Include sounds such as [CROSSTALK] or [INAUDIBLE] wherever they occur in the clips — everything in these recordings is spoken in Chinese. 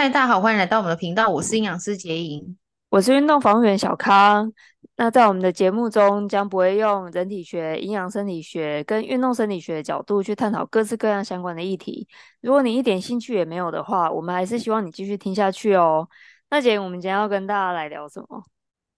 嗨，大家好，欢迎来到我们的频道，我是营养师杰莹，我是运动防护员小康。那在我们的节目中，将不会用人体学、营养生理学跟运动生理学的角度去探讨各式各样相关的议题。如果你一点兴趣也没有的话，我们还是希望你继续听下去哦。那杰莹，我们今天要跟大家来聊什么？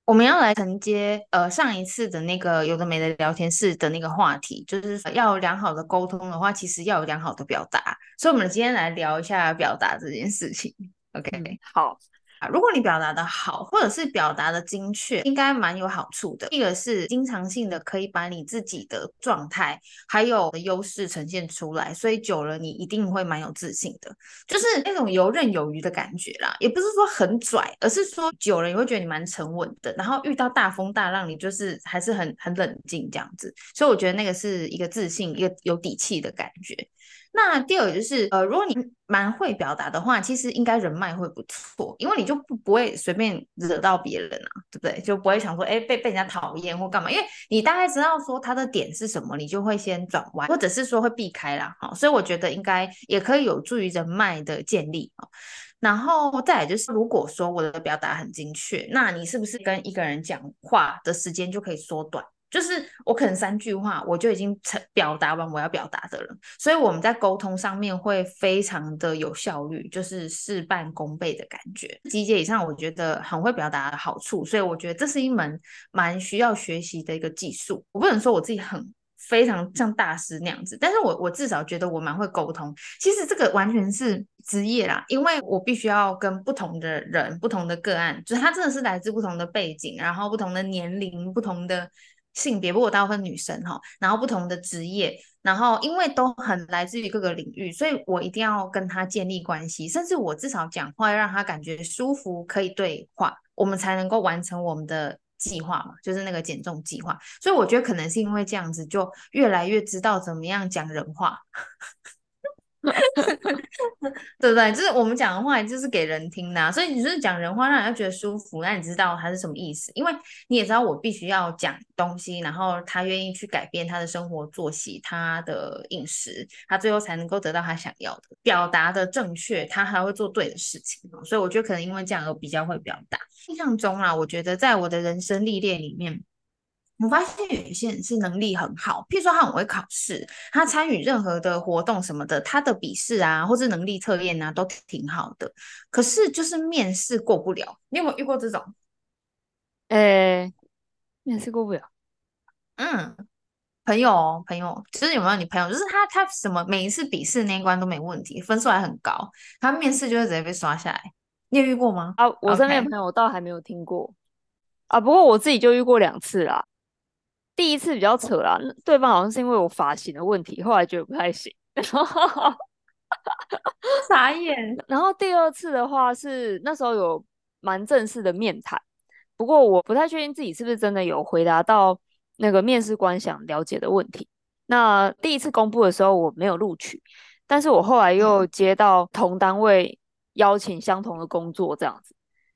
我们要来承接呃上一次的那个有的没的聊天室的那个话题，就是要良好的沟通的话，其实要有良好的表达。所以，我们今天来聊一下表达这件事情。OK，好，如果你表达的好，或者是表达的精确，应该蛮有好处的。一个是经常性的可以把你自己的状态还有优势呈现出来，所以久了你一定会蛮有自信的，就是那种游刃有余的感觉啦。也不是说很拽，而是说久了你会觉得你蛮沉稳的，然后遇到大风大浪，你就是还是很很冷静这样子。所以我觉得那个是一个自信，一个有底气的感觉。那第二就是，呃，如果你蛮会表达的话，其实应该人脉会不错，因为你就不不会随便惹到别人啊，对不对？就不会想说，哎，被被人家讨厌或干嘛，因为你大概知道说他的点是什么，你就会先转弯，或者是说会避开啦，哈。所以我觉得应该也可以有助于人脉的建立啊。然后再来就是，如果说我的表达很精确，那你是不是跟一个人讲话的时间就可以缩短？就是我可能三句话我就已经成表达完我要表达的了，所以我们在沟通上面会非常的有效率，就是事半功倍的感觉。集结以上，我觉得很会表达的好处，所以我觉得这是一门蛮需要学习的一个技术。我不能说我自己很非常像大师那样子，但是我我至少觉得我蛮会沟通。其实这个完全是职业啦，因为我必须要跟不同的人、不同的个案，就是他真的是来自不同的背景，然后不同的年龄、不同的。性别，不过大部分女生哈，然后不同的职业，然后因为都很来自于各个领域，所以我一定要跟他建立关系，甚至我至少讲话要让他感觉舒服，可以对话，我们才能够完成我们的计划嘛，就是那个减重计划。所以我觉得可能是因为这样子，就越来越知道怎么样讲人话。[LAUGHS] 对不对？就是我们讲的话，就是给人听的，所以你就是讲人话，让人家觉得舒服，那你知道他是什么意思？因为你也知道，我必须要讲东西，然后他愿意去改变他的生活作息、他的饮食，他最后才能够得到他想要的。表达的正确，他还会做对的事情。所以我觉得可能因为这样而比较会表达。印象中啊，我觉得在我的人生历练里面。我发现有些人是能力很好，譬如说他很会考试，他参与任何的活动什么的，他的笔试啊或者能力测验啊都挺好的，可是就是面试过不了。你有没有遇过这种？诶、欸，面试过不了。嗯，朋友，朋友，就是有没有你朋友，就是他他什么每一次笔试那一关都没问题，分数还很高，他面试就会直接被刷下来。你有遇过吗？啊，我身边的朋友我倒还没有听过。啊，不过我自己就遇过两次啦。第一次比较扯啦，对方好像是因为我发型的问题，后来觉得不太行，[LAUGHS] 傻眼。然后第二次的话是那时候有蛮正式的面谈，不过我不太确定自己是不是真的有回答到那个面试官想了解的问题。那第一次公布的时候我没有录取，但是我后来又接到同单位邀请相同的工作这样子。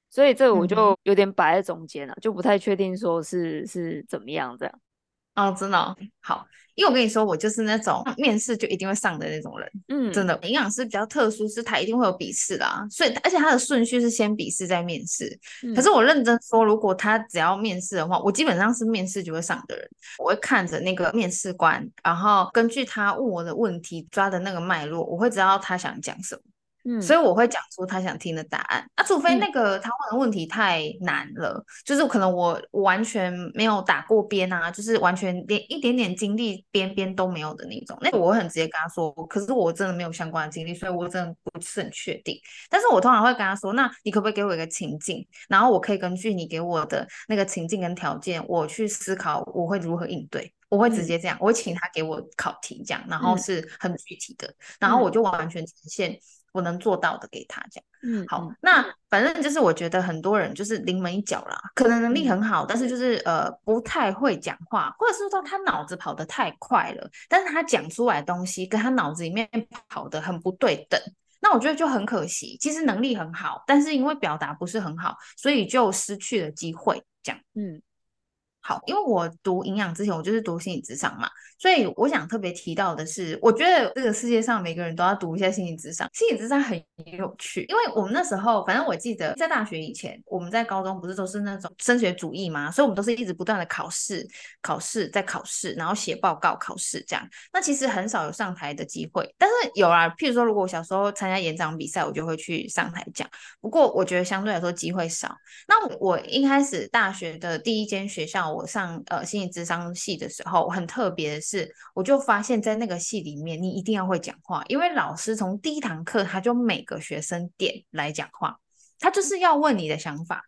所以这个我就有点摆在中间了，嗯、就不太确定说是是怎么样这样。哦，真的、哦、好，因为我跟你说，我就是那种面试就一定会上的那种人。嗯，真的，营养师比较特殊，是他一定会有笔试啦，所以而且他的顺序是先笔试再面试。嗯、可是我认真说，如果他只要面试的话，我基本上是面试就会上的人。我会看着那个面试官，然后根据他问我的问题抓的那个脉络，我会知道他想讲什么。嗯，所以我会讲出他想听的答案。啊，除非那个他问的问题太难了，嗯、就是可能我完全没有打过边啊，就是完全连一点点经历边边都没有的那种，那个我会很直接跟他说，可是我真的没有相关的经历，所以我真的不是很确定。但是我通常会跟他说，那你可不可以给我一个情境，然后我可以根据你给我的那个情境跟条件，我去思考我会如何应对，我会直接这样，嗯、我会请他给我考题这样，然后是很具体的，嗯、然后我就完全呈现。我能做到的给他讲，嗯，好，那反正就是我觉得很多人就是临门一脚啦，可能能力很好，但是就是呃不太会讲话，或者是说他脑子跑得太快了，但是他讲出来的东西跟他脑子里面跑得很不对等，那我觉得就很可惜。其实能力很好，但是因为表达不是很好，所以就失去了机会。这样，嗯。好，因为我读营养之前，我就是读心理咨商嘛，所以我想特别提到的是，我觉得这个世界上每个人都要读一下心理咨商。心理咨商很有趣，因为我们那时候，反正我记得在大学以前，我们在高中不是都是那种升学主义嘛，所以我们都是一直不断的考试、考试再考试，然后写报告、考试这样。那其实很少有上台的机会，但是有啊，譬如说，如果我小时候参加演讲比赛，我就会去上台讲。不过我觉得相对来说机会少。那我一开始大学的第一间学校。我上呃心理智商系的时候，很特别的是，我就发现，在那个系里面，你一定要会讲话，因为老师从第一堂课他就每个学生点来讲话，他就是要问你的想法。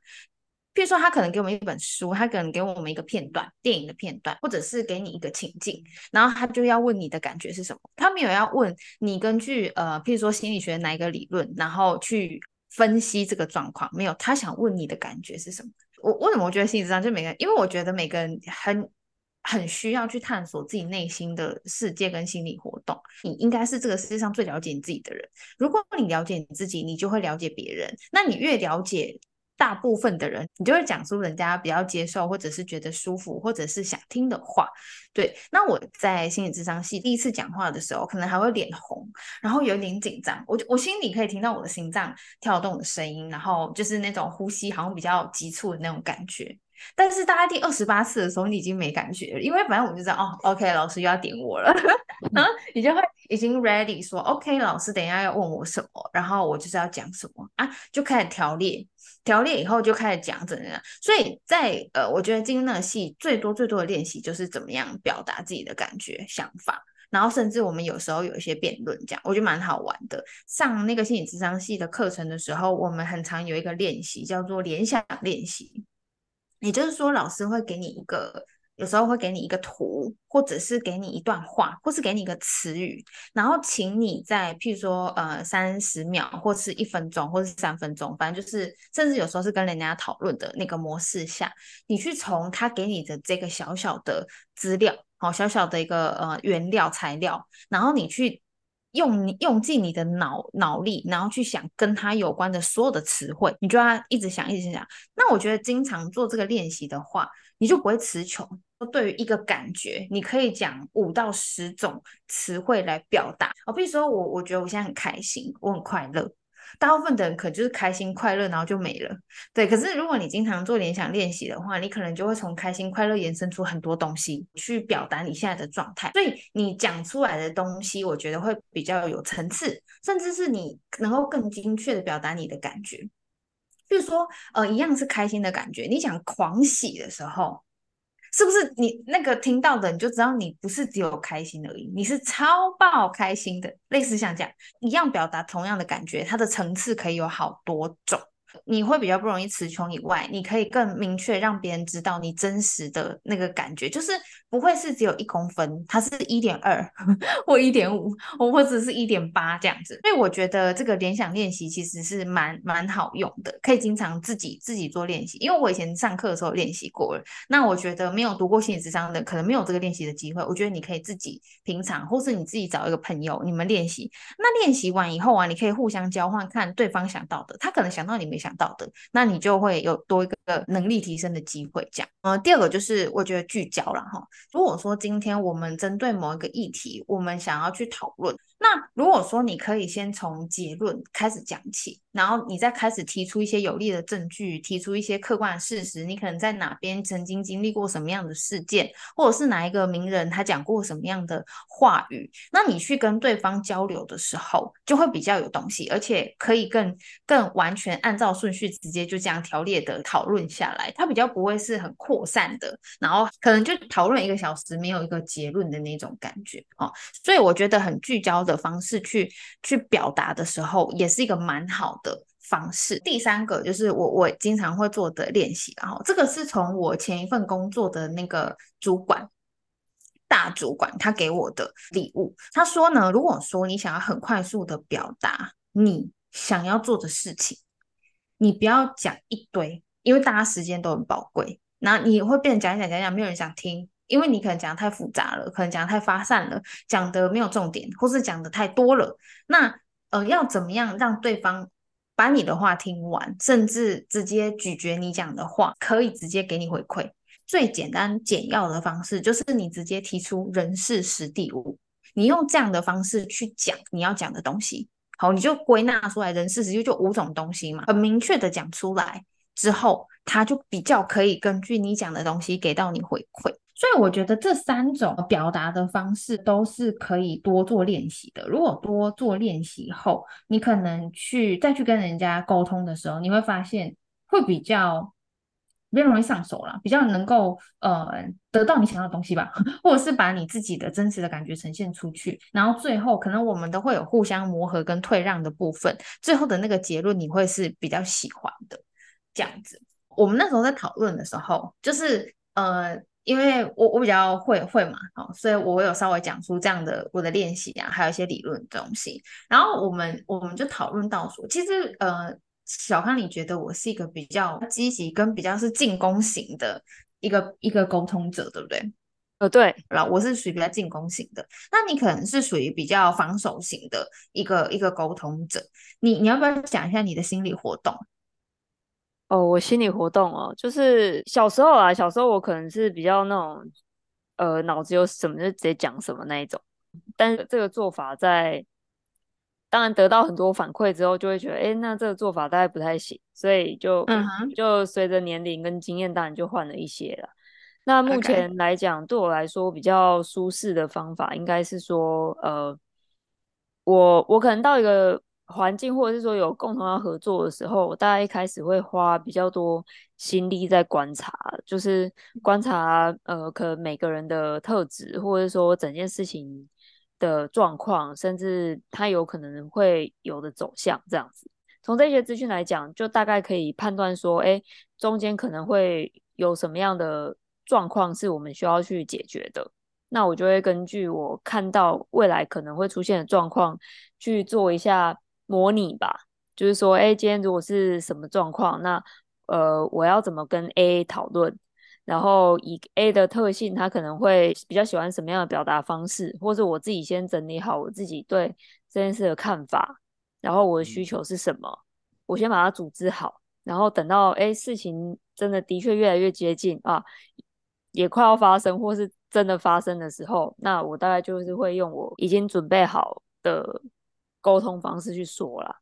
譬如说，他可能给我们一本书，他可能给我们一个片段，电影的片段，或者是给你一个情境，然后他就要问你的感觉是什么。他没有要问你根据呃，譬如说心理学哪一个理论，然后去分析这个状况，没有，他想问你的感觉是什么。我为什么我觉得心理智商就每个人，因为我觉得每个人很很需要去探索自己内心的世界跟心理活动。你应该是这个世界上最了解你自己的人。如果你了解你自己，你就会了解别人。那你越了解。大部分的人，你就会讲出人家比较接受，或者是觉得舒服，或者是想听的话。对，那我在心理智商系第一次讲话的时候，可能还会脸红，然后有点紧张。我我心里可以听到我的心脏跳动的声音，然后就是那种呼吸好像比较急促的那种感觉。但是大概第二十八次的时候，你已经没感觉了，因为反正我就知道，哦，OK，老师又要点我了，然 [LAUGHS] 后你就会已经 ready 说，OK，老师等一下要问我什么，然后我就是要讲什么啊，就开始条列，条列以后就开始讲怎样。所以在呃，我觉得进那个系最多最多的练习就是怎么样表达自己的感觉、想法，然后甚至我们有时候有一些辩论，这样我觉得蛮好玩的。上那个心理智商系的课程的时候，我们很常有一个练习叫做联想练习。也就是说，老师会给你一个，有时候会给你一个图，或者是给你一段话，或是给你一个词语，然后请你在譬如说呃三十秒，或是一分钟，或是三分钟，反正就是，甚至有时候是跟人家讨论的那个模式下，你去从他给你的这个小小的资料，好小小的一个呃原料材料，然后你去。用用尽你的脑脑力，然后去想跟他有关的所有的词汇，你就要一直想，一直想。那我觉得经常做这个练习的话，你就不会词穷。对于一个感觉，你可以讲五到十种词汇来表达。哦，比如说我，我觉得我现在很开心，我很快乐。大部分的人可就是开心快乐，然后就没了。对，可是如果你经常做联想练习的话，你可能就会从开心快乐延伸出很多东西去表达你现在的状态。所以你讲出来的东西，我觉得会比较有层次，甚至是你能够更精确的表达你的感觉。就是说，呃，一样是开心的感觉，你讲狂喜的时候。是不是你那个听到的，你就知道你不是只有开心而已，你是超爆开心的，类似像这样一样表达同样的感觉，它的层次可以有好多种。你会比较不容易词穷以外，你可以更明确让别人知道你真实的那个感觉，就是不会是只有一公分，它是一点二 [LAUGHS] 或一点五，或者是一点八这样子。所以我觉得这个联想练习其实是蛮蛮好用的，可以经常自己自己做练习。因为我以前上课的时候练习过了，那我觉得没有读过心理智商的，可能没有这个练习的机会。我觉得你可以自己平常，或是你自己找一个朋友，你们练习。那练习完以后啊，你可以互相交换，看对方想到的，他可能想到你没想到的，那你就会有多一个能力提升的机会。这样，呃，第二个就是我觉得聚焦了哈。如果说今天我们针对某一个议题，我们想要去讨论。那如果说你可以先从结论开始讲起，然后你再开始提出一些有力的证据，提出一些客观的事实，你可能在哪边曾经经历过什么样的事件，或者是哪一个名人他讲过什么样的话语，那你去跟对方交流的时候，就会比较有东西，而且可以更更完全按照顺序直接就这样条列的讨论下来，它比较不会是很扩散的，然后可能就讨论一个小时没有一个结论的那种感觉哦，所以我觉得很聚焦的方式去去表达的时候，也是一个蛮好的方式。第三个就是我我经常会做的练习，然后这个是从我前一份工作的那个主管大主管他给我的礼物。他说呢，如果说你想要很快速的表达你想要做的事情，你不要讲一堆，因为大家时间都很宝贵，那你会变成讲讲讲讲，没有人想听。因为你可能讲得太复杂了，可能讲得太发散了，讲得没有重点，或是讲得太多了。那呃，要怎么样让对方把你的话听完，甚至直接咀嚼你讲的话，可以直接给你回馈？最简单简要的方式，就是你直接提出人事时地物，你用这样的方式去讲你要讲的东西。好，你就归纳出来人事实地就五种东西嘛，很明确的讲出来之后，他就比较可以根据你讲的东西给到你回馈。所以我觉得这三种表达的方式都是可以多做练习的。如果多做练习后，你可能去再去跟人家沟通的时候，你会发现会比较比较容易上手了，比较能够呃得到你想要的东西吧，[LAUGHS] 或者是把你自己的真实的感觉呈现出去。然后最后可能我们都会有互相磨合跟退让的部分，最后的那个结论你会是比较喜欢的这样子。我们那时候在讨论的时候，就是呃。因为我我比较会会嘛，好，所以我有稍微讲出这样的我的练习啊，还有一些理论的东西。然后我们我们就讨论到说，其实呃，小康你觉得我是一个比较积极跟比较是进攻型的一个一个沟通者，对不对？呃，对，然后我是属于比较进攻型的，那你可能是属于比较防守型的一个一个沟通者。你你要不要讲一下你的心理活动？哦，我心理活动哦，就是小时候啊，小时候我可能是比较那种，呃，脑子有什么就直接讲什么那一种。但是这个做法在，当然得到很多反馈之后，就会觉得，哎，那这个做法大概不太行，所以就、嗯、就随着年龄跟经验，当然就换了一些了。那目前来讲.对我来说比较舒适的方法，应该是说，呃，我我可能到一个。环境，或者是说有共同要合作的时候，大家一开始会花比较多心力在观察，就是观察呃，可能每个人的特质，或者说整件事情的状况，甚至他有可能会有的走向这样子。从这些资讯来讲，就大概可以判断说，哎，中间可能会有什么样的状况是我们需要去解决的。那我就会根据我看到未来可能会出现的状况去做一下。模拟吧，就是说，哎，今天如果是什么状况，那呃，我要怎么跟 A 讨论？然后以 A 的特性，他可能会比较喜欢什么样的表达方式，或者我自己先整理好我自己对这件事的看法，然后我的需求是什么，我先把它组织好，然后等到哎，事情真的的确越来越接近啊，也快要发生，或是真的发生的时候，那我大概就是会用我已经准备好的。沟通方式去说啦，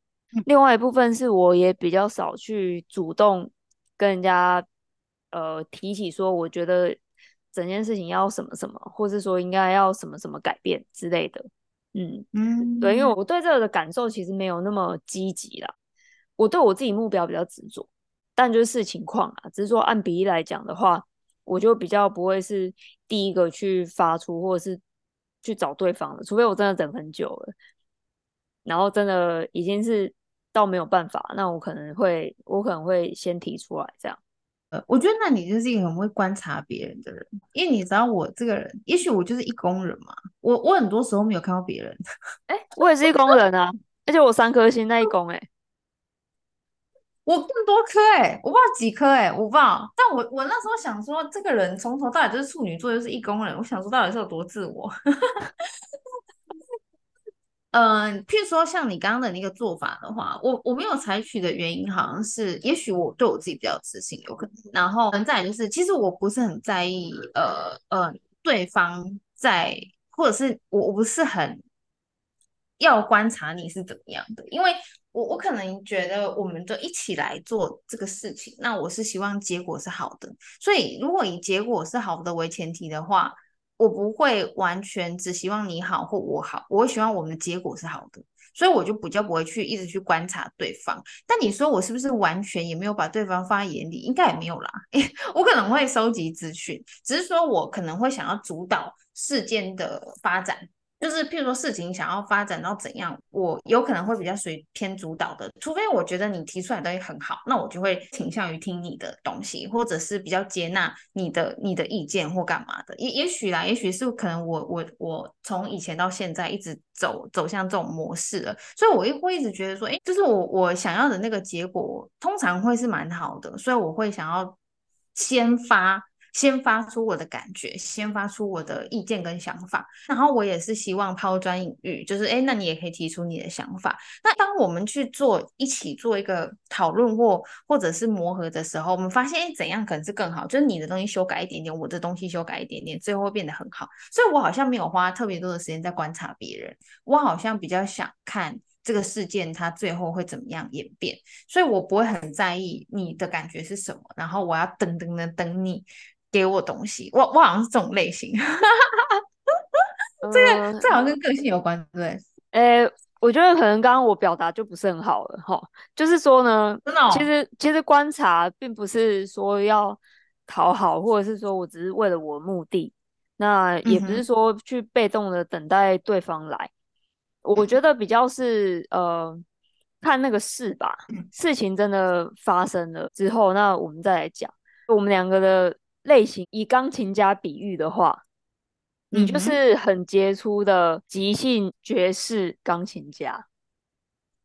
另外一部分是我也比较少去主动跟人家呃提起说，我觉得整件事情要什么什么，或是说应该要什么什么改变之类的。嗯嗯，对，因为我对这个的感受其实没有那么积极啦，我对我自己目标比较执着，但就是视情况啊，只是说按比例来讲的话，我就比较不会是第一个去发出或者是去找对方的，除非我真的等很久了。然后真的已经是到没有办法，那我可能会，我可能会先提出来这样。呃，我觉得那你就是一个很会观察别人的人，因为你知道我这个人，也许我就是一工人嘛，我我很多时候没有看到别人。[LAUGHS] 哎，我也是一工人啊，而且我三颗星那一工，哎，[LAUGHS] 我更多颗哎，我不知道几颗哎，我不知道。但我我那时候想说，这个人从头到尾就是处女座，就是一宫人，我想说到底是有多自我。[LAUGHS] 嗯，譬如说像你刚刚的那个做法的话，我我没有采取的原因好像是，也许我对我自己比较自信，有可能。然后再就是，其实我不是很在意，呃呃，对方在，或者是我我不是很要观察你是怎么样的，因为我我可能觉得我们就一起来做这个事情，那我是希望结果是好的，所以如果以结果是好的为前提的话。我不会完全只希望你好或我好，我会希望我们的结果是好的，所以我就比较不会去一直去观察对方。但你说我是不是完全也没有把对方放在眼里？应该也没有啦，[LAUGHS] 我可能会收集资讯，只是说我可能会想要主导事件的发展。就是譬如说事情想要发展到怎样，我有可能会比较属于偏主导的，除非我觉得你提出来的东西很好，那我就会倾向于听你的东西，或者是比较接纳你的你的意见或干嘛的。也也许啦，也许是可能我我我从以前到现在一直走走向这种模式了，所以我也会一直觉得说，诶，就是我我想要的那个结果通常会是蛮好的，所以我会想要先发。先发出我的感觉，先发出我的意见跟想法。然后我也是希望抛砖引玉，就是哎，那你也可以提出你的想法。那当我们去做一起做一个讨论或或者是磨合的时候，我们发现哎，怎样可能是更好？就是你的东西修改一点点，我的东西修改一点点，最后会变得很好。所以我好像没有花特别多的时间在观察别人，我好像比较想看。这个事件它最后会怎么样演变？所以我不会很在意你的感觉是什么，然后我要等等的等你给我东西。我我好像是这种类型，这个、呃、这好像跟个性有关，对？诶，我觉得可能刚刚我表达就不是很好了哈。就是说呢，真的、哦，其实其实观察并不是说要讨好，或者是说我只是为了我的目的，那也不是说去被动的等待对方来。我觉得比较是呃，看那个事吧，事情真的发生了之后，那我们再来讲我们两个的类型。以钢琴家比喻的话，你就是很杰出的即兴爵士钢琴家，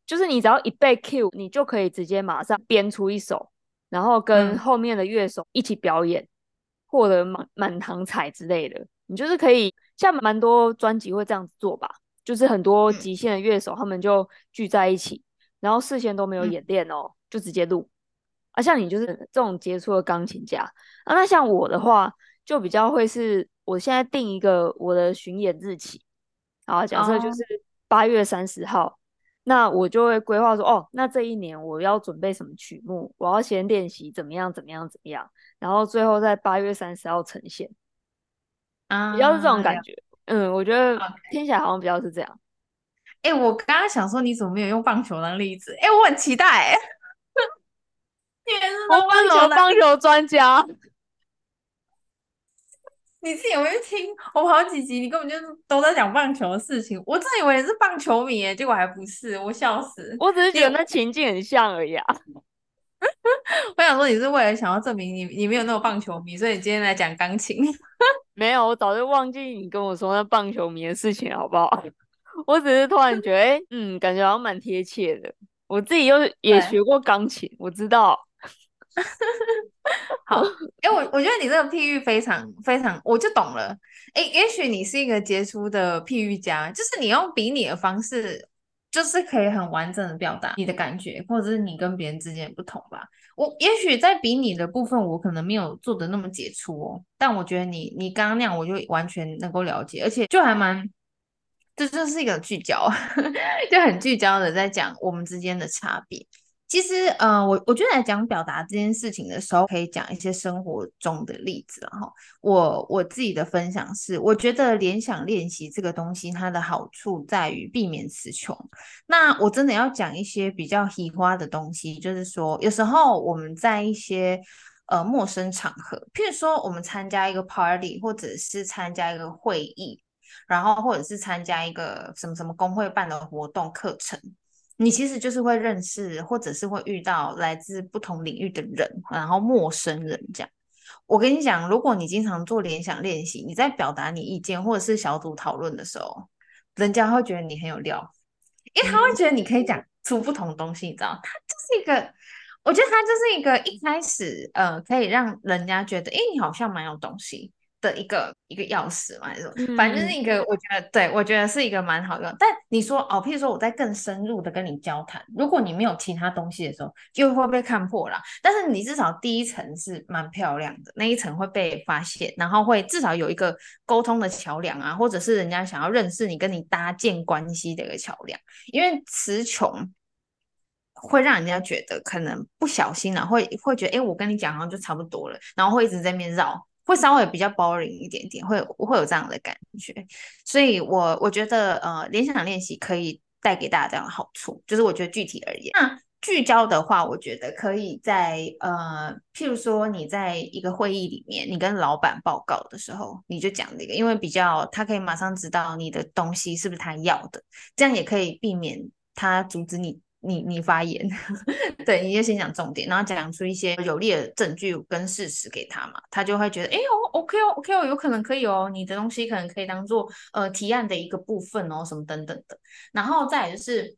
就是你只要一被 cue，你就可以直接马上编出一首，然后跟后面的乐手一起表演，获得满满堂彩之类的。你就是可以，像蛮多专辑会这样子做吧。就是很多极限的乐手，他们就聚在一起，然后事先都没有演练哦，就直接录。啊，像你就是这种杰出的钢琴家啊，那像我的话，就比较会是，我现在定一个我的巡演日期，啊，假设就是八月三十号，oh. 那我就会规划说，哦，那这一年我要准备什么曲目，我要先练习怎么样怎么样怎么样，然后最后在八月三十号呈现，啊，比较是这种感觉。Oh. 嗯，我觉得听起来好像比较是这样。哎、欸，我刚刚想说，你怎么没有用棒球当例子？哎、欸，我很期待、欸。你是棒球棒球专家，[LAUGHS] 你自己有没有听？我好几集，你根本就都在讲棒球的事情。我真以为你是棒球迷，结果还不是，我笑死。我只是觉得那情境很像而已啊。[LAUGHS] 我想说，你是为了想要证明你你没有那么棒球迷，所以你今天来讲钢琴。[LAUGHS] 没有，我早就忘记你跟我说那棒球迷的事情，好不好？我只是突然觉得，哎，嗯，感觉好像蛮贴切的。我自己又也学过钢琴，我知道。[LAUGHS] 好，哎，我我觉得你这个譬喻非常非常，我就懂了。哎，也许你是一个杰出的譬喻家，就是你用比拟的方式。就是可以很完整的表达你的感觉，或者是你跟别人之间的不同吧。我也许在比拟的部分，我可能没有做的那么杰出哦，但我觉得你你刚刚那样，我就完全能够了解，而且就还蛮，这就是一个聚焦，[LAUGHS] 就很聚焦的在讲我们之间的差别。其实，呃，我我觉得来讲表达这件事情的时候，可以讲一些生活中的例子。然后，我我自己的分享是，我觉得联想练习这个东西，它的好处在于避免词穷。那我真的要讲一些比较喜花的东西，就是说，有时候我们在一些呃陌生场合，譬如说我们参加一个 party，或者是参加一个会议，然后或者是参加一个什么什么工会办的活动课程。你其实就是会认识，或者是会遇到来自不同领域的人，然后陌生人这样。我跟你讲，如果你经常做联想练习，你在表达你意见或者是小组讨论的时候，人家会觉得你很有料，因为他会觉得你可以讲出不同的东西，你知道？他就是一个，我觉得他就是一个一开始呃，可以让人家觉得，诶，你好像蛮有东西。的一个一个钥匙嘛，还是什么，反正就是一个，我觉得，对，我觉得是一个蛮好用。但你说哦，譬如说我在更深入的跟你交谈，如果你没有其他东西的时候，就会被看破了。但是你至少第一层是蛮漂亮的，那一层会被发现，然后会至少有一个沟通的桥梁啊，或者是人家想要认识你，跟你搭建关系的一个桥梁。因为词穷会让人家觉得可能不小心啊，会会觉得，哎，我跟你讲好像就差不多了，然后会一直在那边绕。会稍微比较 boring 一点点，会会有这样的感觉，所以我我觉得呃，联想练习可以带给大家这样的好处，就是我觉得具体而言，那聚焦的话，我觉得可以在呃，譬如说你在一个会议里面，你跟老板报告的时候，你就讲这个，因为比较他可以马上知道你的东西是不是他要的，这样也可以避免他阻止你。你你发言，[LAUGHS] 对，你就先讲重点，然后讲出一些有力的证据跟事实给他嘛，他就会觉得，哎哦，OK 哦，OK 哦，有可能可以哦，你的东西可能可以当做呃提案的一个部分哦，什么等等的。然后再来就是，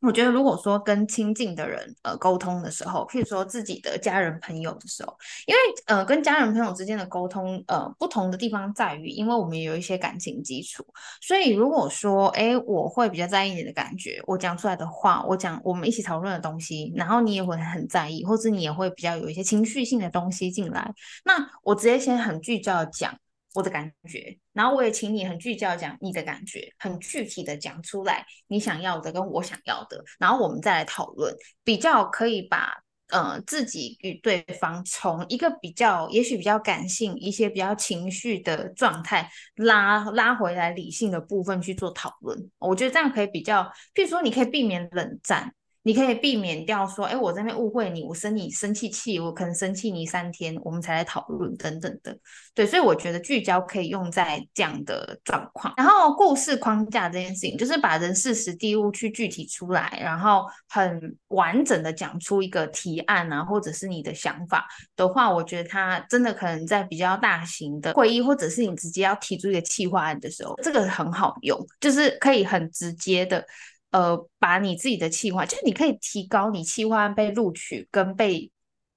我觉得，如果说跟亲近的人呃沟通的时候，譬如说自己的家人朋友的时候，因为呃跟家人朋友之间的沟通呃不同的地方在于，因为我们有一些感情基础，所以如果说哎我会比较在意你的感觉，我讲出来的话，我讲我们一起讨论的东西，然后你也会很在意，或者你也会比较有一些情绪性的东西进来，那我直接先很聚焦的讲。我的感觉，然后我也请你很聚焦讲你的感觉，很具体的讲出来你想要的跟我想要的，然后我们再来讨论，比较可以把呃自己与对方从一个比较也许比较感性一些比较情绪的状态拉拉回来理性的部分去做讨论，我觉得这样可以比较，譬如说你可以避免冷战。你可以避免掉说，哎，我这边误会你，我生你生气气，我可能生气你三天，我们才来讨论等等的。对，所以我觉得聚焦可以用在这样的状况。然后故事框架这件事情，就是把人事时地物去具体出来，然后很完整的讲出一个提案啊，或者是你的想法的话，我觉得它真的可能在比较大型的会议，或者是你直接要提出一个企划案的时候，这个很好用，就是可以很直接的。呃，把你自己的企划，就是你可以提高你企划案被录取跟被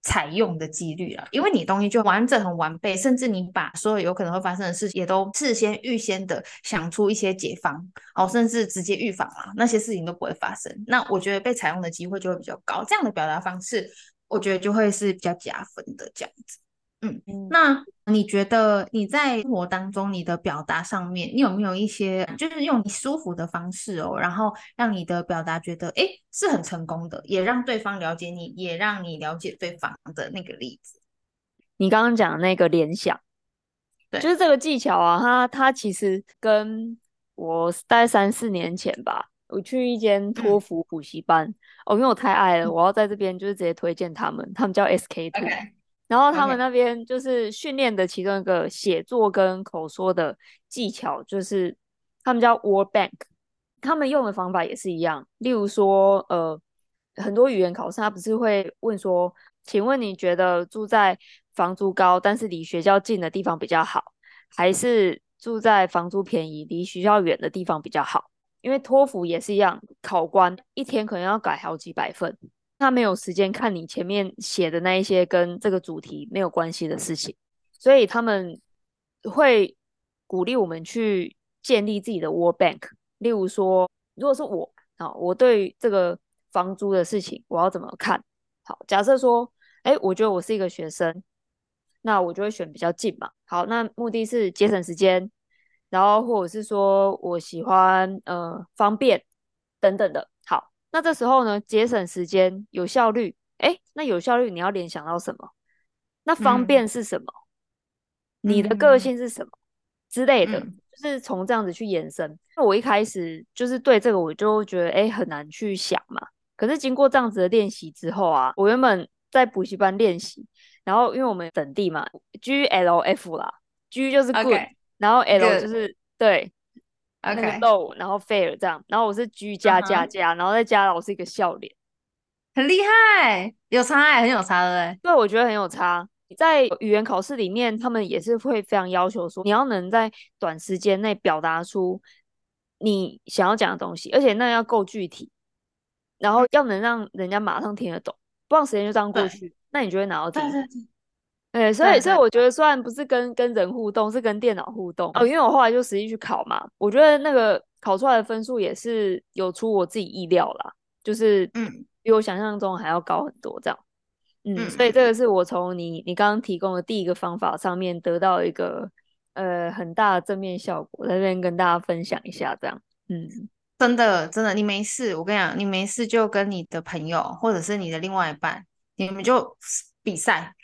采用的几率了，因为你东西就完整很完备，甚至你把所有有可能会发生的事情也都事先预先的想出一些解方，哦，甚至直接预防啊，那些事情都不会发生。那我觉得被采用的机会就会比较高，这样的表达方式，我觉得就会是比较加分的这样子。嗯，那你觉得你在生活当中，你的表达上面，你有没有一些就是用你舒服的方式哦，然后让你的表达觉得诶是很成功的，也让对方了解你，也让你了解对方的那个例子？你刚刚讲的那个联想，对，就是这个技巧啊，它它其实跟我大概三四年前吧，我去一间托。福补习班，嗯、哦，因为我太爱了，我要在这边就是直接推荐他们，他们叫 SK Two。然后他们那边就是训练的其中一个写作跟口说的技巧，就是他们叫 Word Bank，他们用的方法也是一样。例如说，呃，很多语言考试他不是会问说，请问你觉得住在房租高但是离学校近的地方比较好，还是住在房租便宜离学校远的地方比较好？因为托福也是一样，考官一天可能要改好几百份。他没有时间看你前面写的那一些跟这个主题没有关系的事情，所以他们会鼓励我们去建立自己的 Word Bank。例如说，如果是我啊，我对这个房租的事情我要怎么看？好，假设说，哎，我觉得我是一个学生，那我就会选比较近嘛。好，那目的是节省时间，然后或者是说我喜欢呃方便等等的。那这时候呢，节省时间、有效率，诶，那有效率你要联想到什么？那方便是什么？嗯、你的个性是什么、嗯、之类的，就是从这样子去延伸。那、嗯、我一开始就是对这个我就觉得诶很难去想嘛。可是经过这样子的练习之后啊，我原本在补习班练习，然后因为我们本地嘛，G L F 啦，G 就是 good. 然后 L 就是.对。个 low，然后 fair 这样，然后我是居加加加，uh. 然后再加老师一个笑脸，很厉害，有差哎，很有差的。对，我觉得很有差。在语言考试里面，他们也是会非常要求说，你要能在短时间内表达出你想要讲的东西，而且那要够具体，然后要能让人家马上听得懂，不然时间就这样过去，那你就会拿到第一。对，所以所以我觉得，虽然不是跟跟人互动，是跟电脑互动哦。因为我后来就实际去考嘛，我觉得那个考出来的分数也是有出我自己意料啦，就是嗯，比我想象中还要高很多这样。嗯，嗯，所以这个是我从你你刚刚提供的第一个方法上面得到一个呃很大的正面效果，在这边跟大家分享一下这样。嗯，真的真的，你没事，我跟你讲，你没事就跟你的朋友或者是你的另外一半，你们就比赛。[LAUGHS]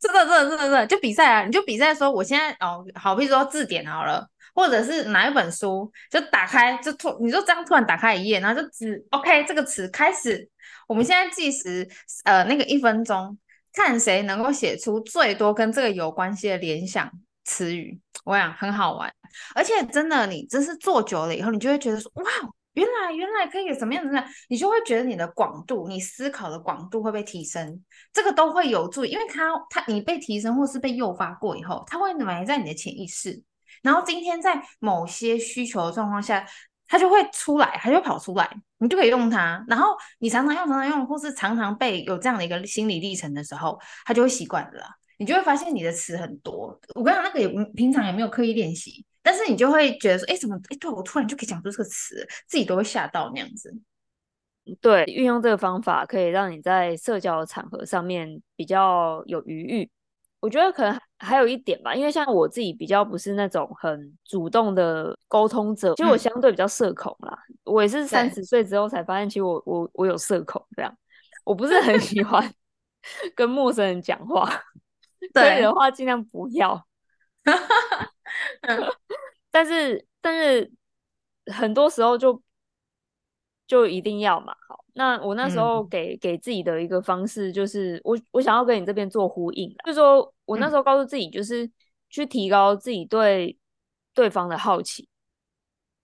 真的，真的，真的，真的，就比赛啊！你就比赛说，我现在哦，好，比说字典好了，或者是哪一本书，就打开，就突，你就这样突然打开一页，然后就只 OK 这个词开始，我们现在计时，呃，那个一分钟，看谁能够写出最多跟这个有关系的联想词语，我想很好玩，而且真的，你真是做久了以后，你就会觉得说，哇。原来原来可以有什么样的，你就会觉得你的广度，你思考的广度会被提升，这个都会有助，因为它它你被提升或是被诱发过以后，它会埋在你的潜意识，然后今天在某些需求的状况下，它就会出来，它就会跑出来，你就可以用它。然后你常常用、常常用，或是常常被有这样的一个心理历程的时候，它就会习惯了。你就会发现你的词很多。我刚刚那个也平常也没有刻意练习，但是你就会觉得说，哎，怎么，哎，对我突然就可以讲出这个词，自己都会吓到那样子。对，运用这个方法可以让你在社交场合上面比较有余裕。我觉得可能还有一点吧，因为像我自己比较不是那种很主动的沟通者，其实我相对比较社恐啦。嗯、我也是三十岁之后才发现，其实我我我有社恐这样，我不是很喜欢 [LAUGHS] 跟陌生人讲话，对所以的话尽量不要。[LAUGHS] 但是但是很多时候就。就一定要嘛，好，那我那时候给、嗯、给自己的一个方式就是，我我想要跟你这边做呼应，就是说我那时候告诉自己，就是去提高自己对对方的好奇，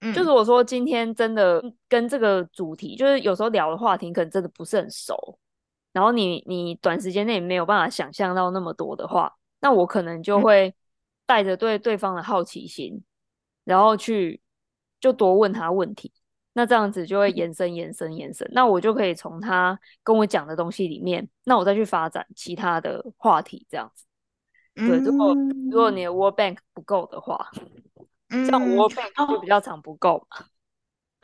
嗯，就是我说今天真的跟这个主题，就是有时候聊的话题可能真的不是很熟，然后你你短时间内没有办法想象到那么多的话，那我可能就会带着对对方的好奇心，然后去就多问他问题。那这样子就会延伸、延伸、延伸，那我就可以从他跟我讲的东西里面，那我再去发展其他的话题，这样子。对，如果如果你的 World bank 不够的话，嗯、像 World bank 就比较常不够嘛。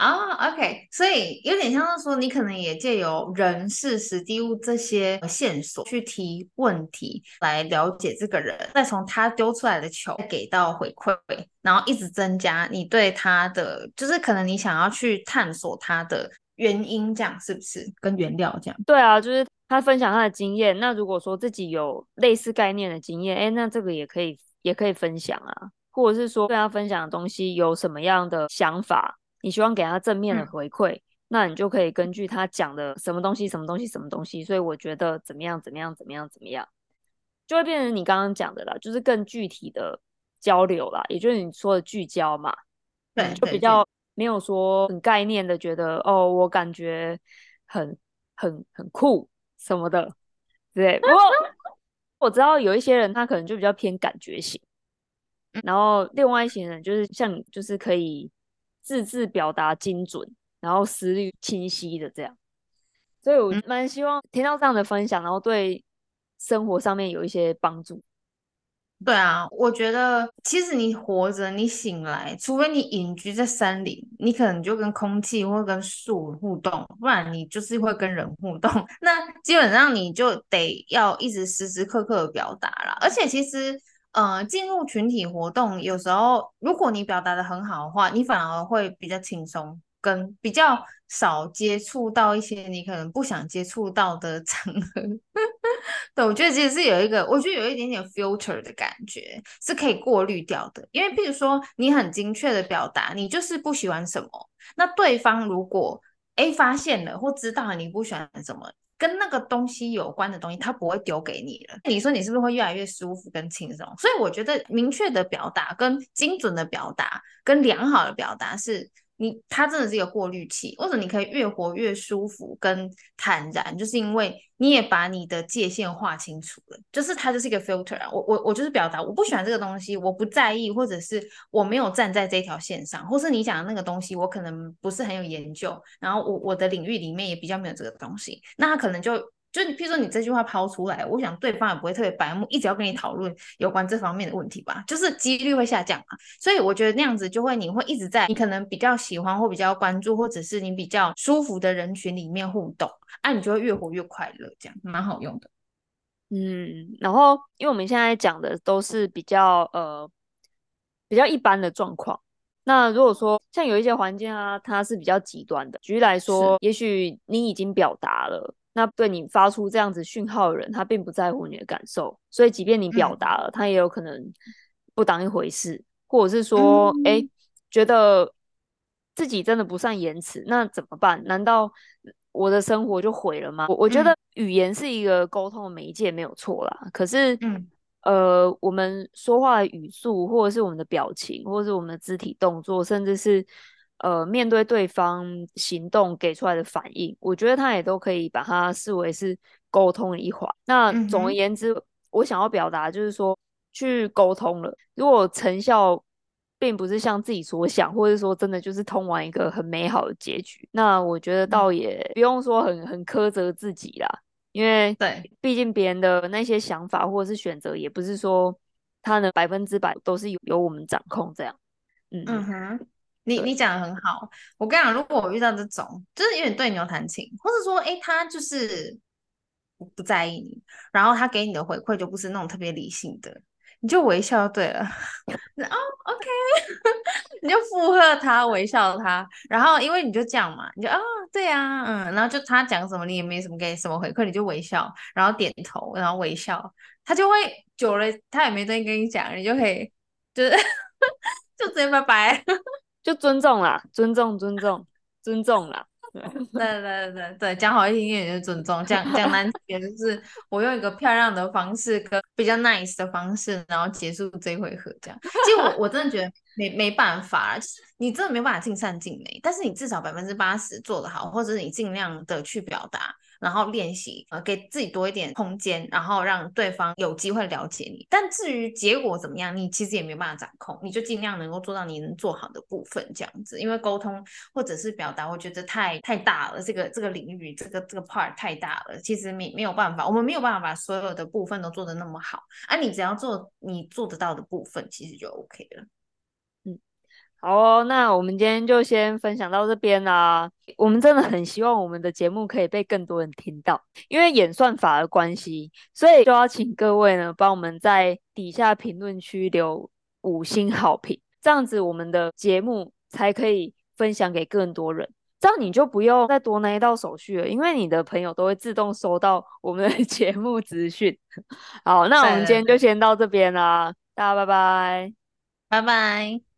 啊、，OK，所以有点像是说，你可能也借由人事、时地物这些线索去提问题，来了解这个人，再从他丢出来的球给到回馈，然后一直增加你对他的，就是可能你想要去探索他的原因，这样是不是？跟原料这样？对啊，就是他分享他的经验。那如果说自己有类似概念的经验，哎，那这个也可以，也可以分享啊，或者是说跟他分享的东西有什么样的想法。你希望给他正面的回馈，嗯、那你就可以根据他讲的什么东西、什么东西、什么东西，所以我觉得怎么样、怎么样、怎么样、怎么样，就会变成你刚刚讲的啦，就是更具体的交流啦，也就是你说的聚焦嘛，对，就比较没有说很概念的，觉得哦，我感觉很很很酷什么的，对。不过我知道有一些人他可能就比较偏感觉型，然后另外一些人就是像你，就是可以。字字表达精准，然后思虑清晰的这样，所以我蛮希望听到这样的分享，然后对生活上面有一些帮助。对啊，我觉得其实你活着，你醒来，除非你隐居在山里，你可能就跟空气或跟树互动，不然你就是会跟人互动。[LAUGHS] 那基本上你就得要一直时时刻刻的表达啦，而且其实。呃，进入群体活动，有时候如果你表达的很好的话，你反而会比较轻松，跟比较少接触到一些你可能不想接触到的场合。[LAUGHS] 对，我觉得其实是有一个，我觉得有一点点 filter 的感觉，是可以过滤掉的。因为譬如说，你很精确的表达，你就是不喜欢什么，那对方如果诶发现了或知道你不喜欢什么。跟那个东西有关的东西，他不会丢给你了。你说你是不是会越来越舒服跟轻松？所以我觉得明确的表达、跟精准的表达、跟良好的表达是。你它真的是一个过滤器，或者你可以越活越舒服跟坦然，就是因为你也把你的界限划清楚了，就是它就是一个 filter 啊。我我我就是表达我不喜欢这个东西，我不在意，或者是我没有站在这条线上，或是你讲的那个东西我可能不是很有研究，然后我我的领域里面也比较没有这个东西，那他可能就。就你，譬如说你这句话抛出来，我想对方也不会特别白目，一直要跟你讨论有关这方面的问题吧，就是几率会下降嘛。所以我觉得那样子就会，你会一直在你可能比较喜欢或比较关注，或者是你比较舒服的人群里面互动，啊，你就会越活越快乐，这样蛮好用的。嗯，然后因为我们现在讲的都是比较呃比较一般的状况，那如果说像有一些环境啊，它是比较极端的，举例来说，也许你已经表达了。那对你发出这样子讯号的人，他并不在乎你的感受，所以即便你表达了，嗯、他也有可能不当一回事，或者是说，哎、嗯，觉得自己真的不善言辞，那怎么办？难道我的生活就毁了吗？我我觉得语言是一个沟通的媒介，没有错啦。可是，嗯、呃，我们说话的语速，或者是我们的表情，或者是我们的肢体动作，甚至是。呃，面对对方行动给出来的反应，我觉得他也都可以把它视为是沟通的一环。那总而言之，嗯、我想要表达就是说，去沟通了，如果成效并不是像自己所想，或者说真的就是通往一个很美好的结局。那我觉得倒也不用说很很苛责自己啦，因为对，毕竟别人的那些想法或者是选择，也不是说他能百分之百都是由由我们掌控这样。嗯嗯哼。你你讲的很好，我跟你讲，如果我遇到这种，就是有点对牛弹琴，或者说，哎，他就是不在意你，然后他给你的回馈就不是那种特别理性的，你就微笑就对了，[LAUGHS] 哦，OK，[LAUGHS] 你就附和他，微笑他，然后因为你就这样嘛，你就啊、哦，对啊，嗯，然后就他讲什么，你也没什么给什么回馈，你就微笑，然后点头，然后微笑，他就会久了，他也没东西跟你讲，你就可以就是 [LAUGHS] 就直接拜拜。就尊重啦，尊重，尊重，尊重啦。对对对对对，讲好听一点就是尊重，讲讲难听点就是我用一个漂亮的方式跟比较 nice 的方式，然后结束这一回合。这样，其实我我真的觉得没没办法，就是你真的没办法尽善尽美，但是你至少百分之八十做得好，或者是你尽量的去表达。然后练习，呃，给自己多一点空间，然后让对方有机会了解你。但至于结果怎么样，你其实也没办法掌控，你就尽量能够做到你能做好的部分，这样子。因为沟通或者是表达，我觉得太太大了，这个这个领域，这个这个 part 太大了，其实没没有办法，我们没有办法把所有的部分都做得那么好。啊，你只要做你做得到的部分，其实就 OK 了。好哦，那我们今天就先分享到这边啦。我们真的很希望我们的节目可以被更多人听到，因为演算法的关系，所以就要请各位呢帮我们在底下评论区留五星好评，这样子我们的节目才可以分享给更多人。这样你就不用再多那一道手续了，因为你的朋友都会自动收到我们的 [LAUGHS] 节目资讯。好，那我们今天就先到这边啦，大家拜拜，拜拜。